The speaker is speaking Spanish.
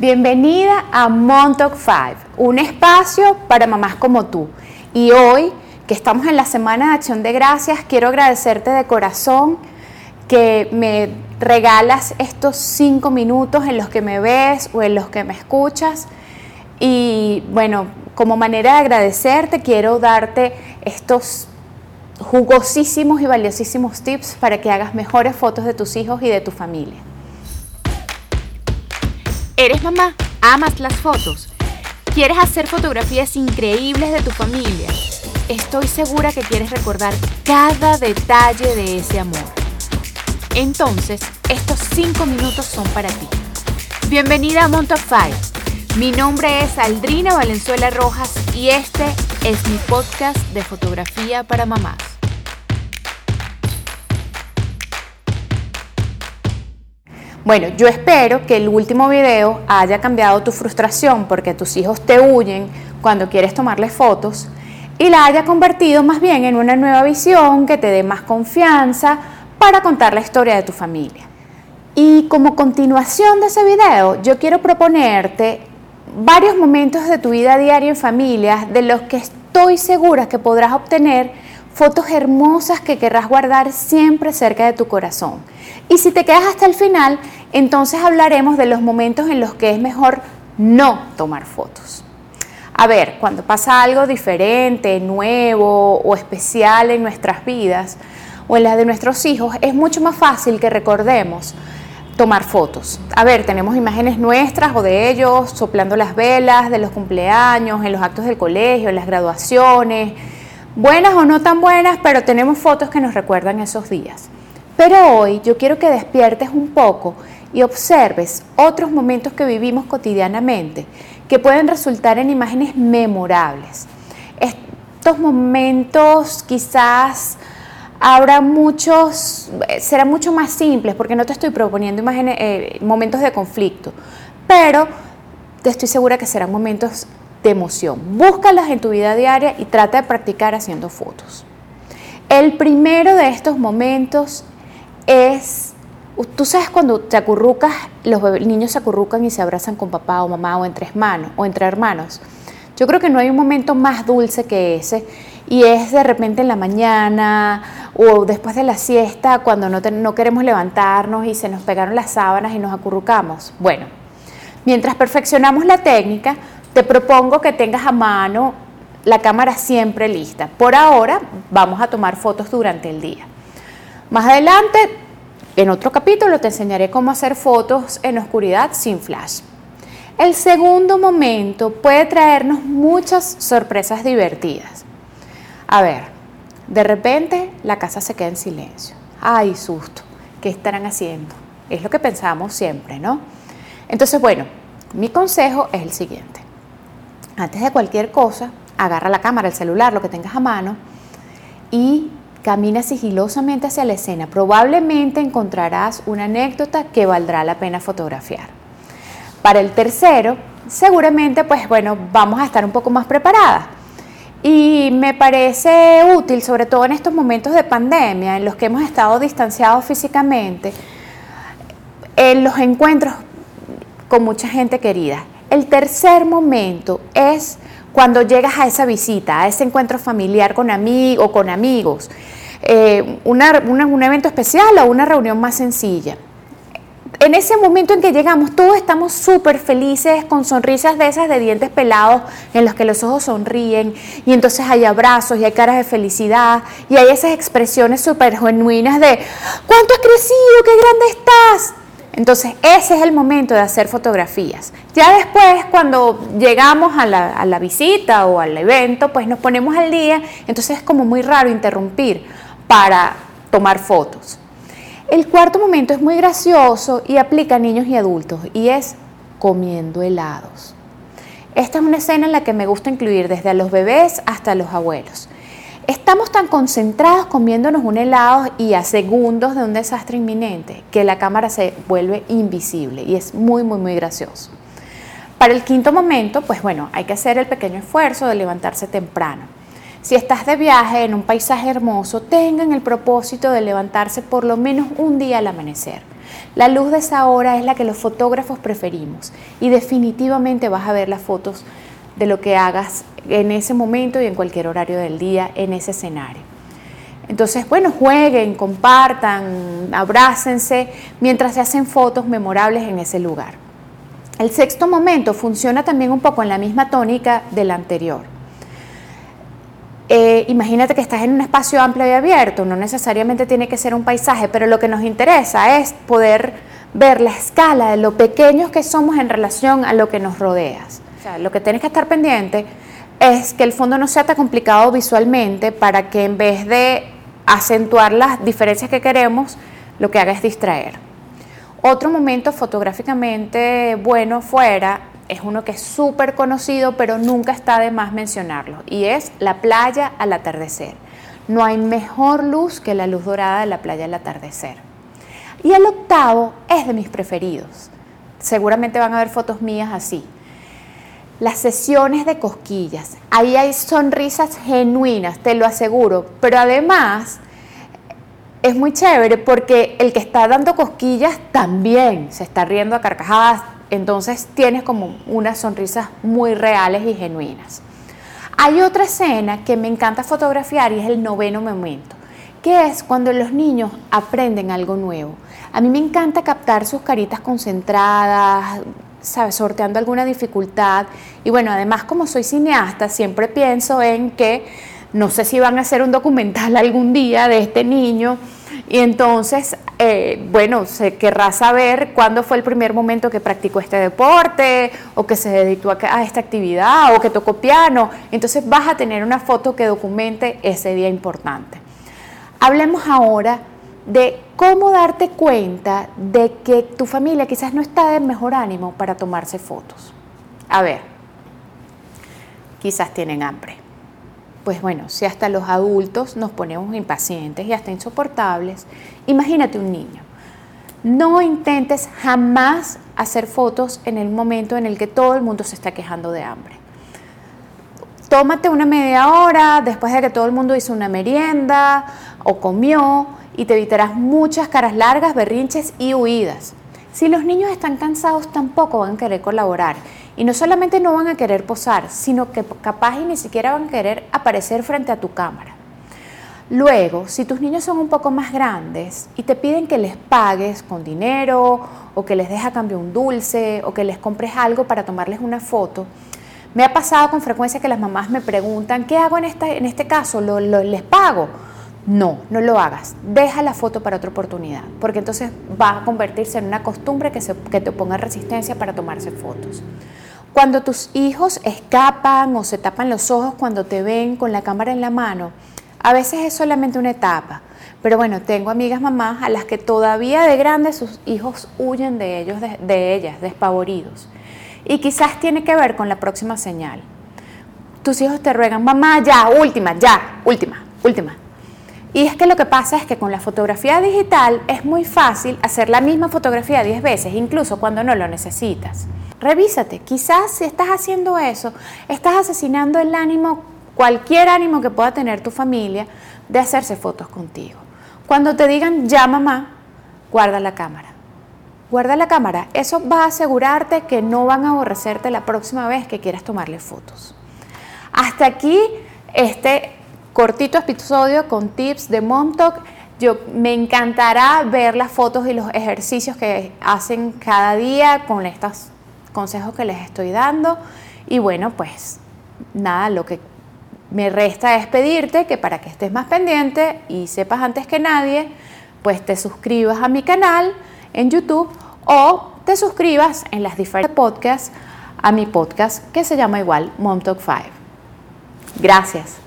Bienvenida a Montauk 5, un espacio para mamás como tú. Y hoy, que estamos en la Semana de Acción de Gracias, quiero agradecerte de corazón que me regalas estos cinco minutos en los que me ves o en los que me escuchas. Y bueno, como manera de agradecerte, quiero darte estos jugosísimos y valiosísimos tips para que hagas mejores fotos de tus hijos y de tu familia. ¿Eres mamá? ¿Amas las fotos? ¿Quieres hacer fotografías increíbles de tu familia? Estoy segura que quieres recordar cada detalle de ese amor. Entonces, estos 5 minutos son para ti. Bienvenida a Montauk Mi nombre es Aldrina Valenzuela Rojas y este es mi podcast de fotografía para mamás. Bueno, yo espero que el último video haya cambiado tu frustración porque tus hijos te huyen cuando quieres tomarles fotos y la haya convertido más bien en una nueva visión que te dé más confianza para contar la historia de tu familia. Y como continuación de ese video, yo quiero proponerte varios momentos de tu vida diaria en familia de los que estoy segura que podrás obtener fotos hermosas que querrás guardar siempre cerca de tu corazón. Y si te quedas hasta el final, entonces hablaremos de los momentos en los que es mejor no tomar fotos. A ver, cuando pasa algo diferente, nuevo o especial en nuestras vidas o en las de nuestros hijos, es mucho más fácil que recordemos tomar fotos. A ver, tenemos imágenes nuestras o de ellos soplando las velas de los cumpleaños, en los actos del colegio, en las graduaciones, buenas o no tan buenas, pero tenemos fotos que nos recuerdan esos días. Pero hoy yo quiero que despiertes un poco y observes otros momentos que vivimos cotidianamente que pueden resultar en imágenes memorables. Estos momentos quizás habrá muchos, serán mucho más simples porque no te estoy proponiendo imágenes, eh, momentos de conflicto, pero te estoy segura que serán momentos de emoción. Búscalas en tu vida diaria y trata de practicar haciendo fotos. El primero de estos momentos es, tú sabes cuando te acurrucas, los niños se acurrucan y se abrazan con papá o mamá o entre hermanos o entre hermanos. Yo creo que no hay un momento más dulce que ese y es de repente en la mañana o después de la siesta cuando no, no queremos levantarnos y se nos pegaron las sábanas y nos acurrucamos. Bueno, mientras perfeccionamos la técnica, te propongo que tengas a mano la cámara siempre lista. Por ahora vamos a tomar fotos durante el día. Más adelante, en otro capítulo, te enseñaré cómo hacer fotos en oscuridad sin flash. El segundo momento puede traernos muchas sorpresas divertidas. A ver, de repente la casa se queda en silencio. ¡Ay, susto! ¿Qué estarán haciendo? Es lo que pensamos siempre, ¿no? Entonces, bueno, mi consejo es el siguiente antes de cualquier cosa, agarra la cámara, el celular, lo que tengas a mano y camina sigilosamente hacia la escena. Probablemente encontrarás una anécdota que valdrá la pena fotografiar. Para el tercero, seguramente, pues bueno, vamos a estar un poco más preparadas. Y me parece útil, sobre todo en estos momentos de pandemia, en los que hemos estado distanciados físicamente, en los encuentros con mucha gente querida. El tercer momento es cuando llegas a esa visita, a ese encuentro familiar con amigos o con amigos, eh, un evento especial o una reunión más sencilla. En ese momento en que llegamos, todos estamos súper felices, con sonrisas de esas de dientes pelados, en los que los ojos sonríen, y entonces hay abrazos y hay caras de felicidad, y hay esas expresiones súper genuinas de, ¿cuánto has crecido? ¡Qué grande estás! Entonces, ese es el momento de hacer fotografías. Ya después, cuando llegamos a la, visita o al evento, pues nos ponemos al día, entonces es como muy raro interrumpir para tomar fotos. El cuarto momento es muy gracioso y aplica a niños y adultos y es comiendo helados. Esta es una escena en la que me gusta incluir desde a los bebés hasta los abuelos. Estamos tan concentrados comiéndonos un helado y a segundos de un desastre inminente que la cámara se vuelve invisible y es muy, muy, muy gracioso. Para el quinto momento, pues bueno, hay que hacer el pequeño esfuerzo de levantarse temprano. Si estás de viaje en un paisaje hermoso, tengan el propósito de levantarse por lo menos un día al amanecer. La luz de esa hora es la que los fotógrafos preferimos y definitivamente vas a ver las fotos de lo que hagas en ese momento y en cualquier horario del día en ese escenario. Entonces, bueno, jueguen, compartan, abrácense mientras se hacen fotos memorables en ese lugar. El sexto momento funciona también un poco en la misma tónica del anterior. Eh, imagínate que estás en un espacio amplio y abierto, no necesariamente tiene que ser un paisaje, pero lo que nos interesa es poder ver la escala de lo pequeños que somos en relación a lo que nos rodea. Lo que tienes que estar pendiente es que el fondo no sea tan complicado visualmente para que en vez de acentuar las diferencias que queremos, lo que haga es distraer. Otro momento fotográficamente bueno fuera es uno que es súper conocido, pero nunca está de más mencionarlo, y es la playa al atardecer. No hay mejor luz que la luz dorada de la playa al atardecer. Y el octavo es de mis preferidos. Seguramente van a ver fotos mías así las sesiones de cosquillas. Ahí hay sonrisas genuinas, te lo aseguro, pero además es muy chévere porque el que está dando cosquillas también se está riendo a carcajadas, entonces tienes como unas sonrisas muy reales y genuinas. Hay otra escena que me encanta fotografiar y es el noveno momento, que es cuando los niños aprenden algo nuevo. A mí me encanta captar sus caritas concentradas, Sorteando alguna dificultad. Y bueno, además como soy cineasta, siempre pienso en que no sé si van a hacer un documental algún día de este niño. Y entonces, eh, bueno, se querrá saber cuándo fue el primer momento que practicó este deporte o que se dedicó a esta actividad o que tocó piano. Entonces vas a tener una foto que documente ese día importante. Hablemos ahora de cómo darte cuenta de que tu familia quizás no está de mejor ánimo para tomarse fotos. A ver, quizás tienen hambre. Pues bueno, si hasta los adultos nos ponemos impacientes y hasta insoportables, imagínate un niño. No intentes jamás hacer fotos en el momento en el que todo el mundo se está quejando de hambre. Tómate una media hora después de que todo el mundo hizo una merienda o comió y te evitarás muchas caras largas, berrinches y huidas. Si los niños están cansados tampoco van a querer colaborar y no solamente no van a querer posar, sino que capaz y ni siquiera van a querer aparecer frente a tu cámara. Luego, si tus niños son un poco más grandes y te piden que les pagues con dinero o que les dejes a cambio un dulce o que les compres algo para tomarles una foto, me ha pasado con frecuencia que las mamás me preguntan, ¿qué hago en este, en este caso? ¿Lo, les pago? No, no lo hagas. Deja la foto para otra oportunidad, porque entonces va a convertirse en una costumbre que, que te ponga resistencia para tomarse fotos. Cuando tus hijos escapan o se tapan los ojos cuando te ven con la cámara en la mano, a veces es solamente una etapa. Pero bueno, tengo amigas mamás a las que todavía de grandes sus hijos huyen de ellos, de ellas, despavoridos. Y quizás tiene que ver con la próxima señal. Tus hijos te ruegan, mamá, ya, última, ya, última, última. Y es que lo que pasa es que con la fotografía digital es muy fácil hacer la misma fotografía 10 veces, incluso cuando no lo necesitas. Revísate, quizás si estás haciendo eso, estás asesinando el ánimo, cualquier ánimo que pueda tener tu familia, de hacerse fotos contigo. Cuando te digan ya mamá, guarda la cámara. Guarda la cámara. Eso va a asegurarte que no van a aborrecerte la próxima vez que quieras tomarle fotos. Hasta aquí este cortito episodio con tips de Mom Talk. Yo me encantará ver las fotos y los ejercicios que hacen cada día con estos consejos que les estoy dando. Y bueno, pues nada, lo que me resta es pedirte que para que estés más pendiente y sepas antes que nadie, pues te suscribas a mi canal en YouTube o te suscribas en las diferentes podcasts a mi podcast que se llama igual Mom Talk 5. Gracias.